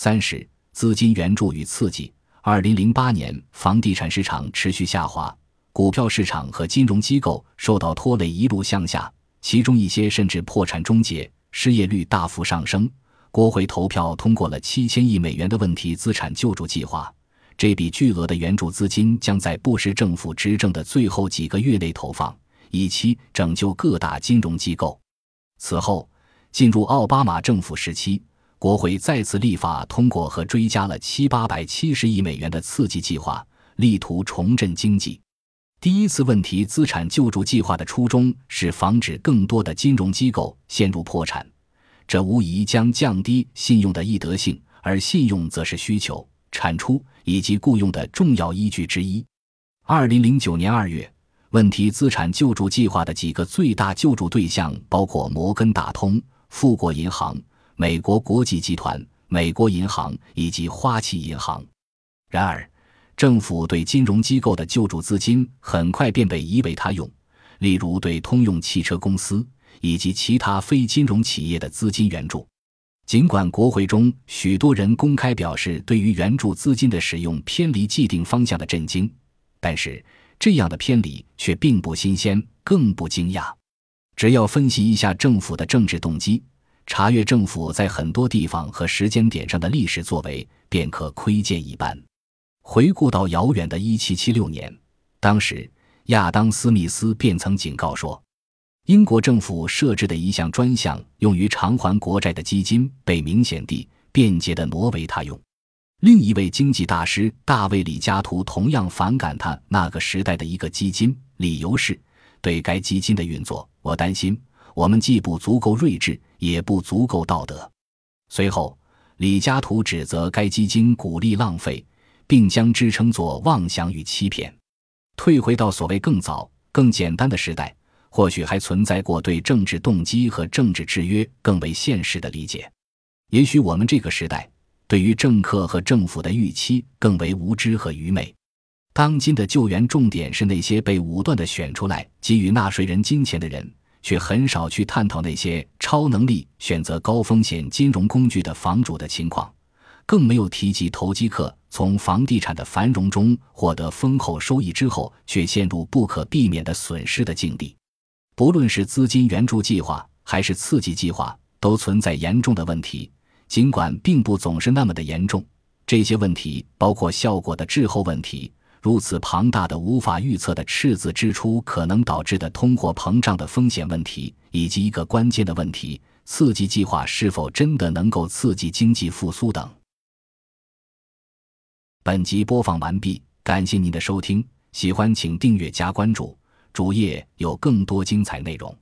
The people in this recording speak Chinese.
三是资金援助与刺激。二零零八年，房地产市场持续下滑，股票市场和金融机构受到拖累，一路向下，其中一些甚至破产终结，失业率大幅上升。国会投票通过了七千亿美元的问题资产救助计划，这笔巨额的援助资金将在布什政府执政的最后几个月内投放，以期拯救各大金融机构。此后，进入奥巴马政府时期，国会再次立法通过和追加了七八百七十亿美元的刺激计划，力图重振经济。第一次问题资产救助计划的初衷是防止更多的金融机构陷入破产。这无疑将降低信用的易得性，而信用则是需求、产出以及雇佣的重要依据之一。二零零九年二月，问题资产救助计划的几个最大救助对象包括摩根大通、富国银行、美国国际集团、美国银行以及花旗银行。然而，政府对金融机构的救助资金很快便被移为他用，例如对通用汽车公司。以及其他非金融企业的资金援助，尽管国会中许多人公开表示对于援助资金的使用偏离既定方向的震惊，但是这样的偏离却并不新鲜，更不惊讶。只要分析一下政府的政治动机，查阅政府在很多地方和时间点上的历史作为，便可窥见一斑。回顾到遥远的1776年，当时亚当·斯密斯便曾警告说。英国政府设置的一项专项用于偿还国债的基金被明显地、便捷地挪为他用。另一位经济大师大卫·李嘉图同样反感他那个时代的一个基金，理由是对该基金的运作，我担心我们既不足够睿智，也不足够道德。随后，李嘉图指责该基金鼓励浪费，并将之称作妄想与欺骗。退回到所谓更早、更简单的时代。或许还存在过对政治动机和政治制约更为现实的理解。也许我们这个时代对于政客和政府的预期更为无知和愚昧。当今的救援重点是那些被武断的选出来给予纳税人金钱的人，却很少去探讨那些超能力选择高风险金融工具的房主的情况，更没有提及投机客从房地产的繁荣中获得丰厚收益之后，却陷入不可避免的损失的境地。不论是资金援助计划还是刺激计划，都存在严重的问题，尽管并不总是那么的严重。这些问题包括效果的滞后问题，如此庞大的无法预测的赤字支出可能导致的通货膨胀的风险问题，以及一个关键的问题：刺激计划是否真的能够刺激经济复苏等。本集播放完毕，感谢您的收听，喜欢请订阅加关注。主页有更多精彩内容。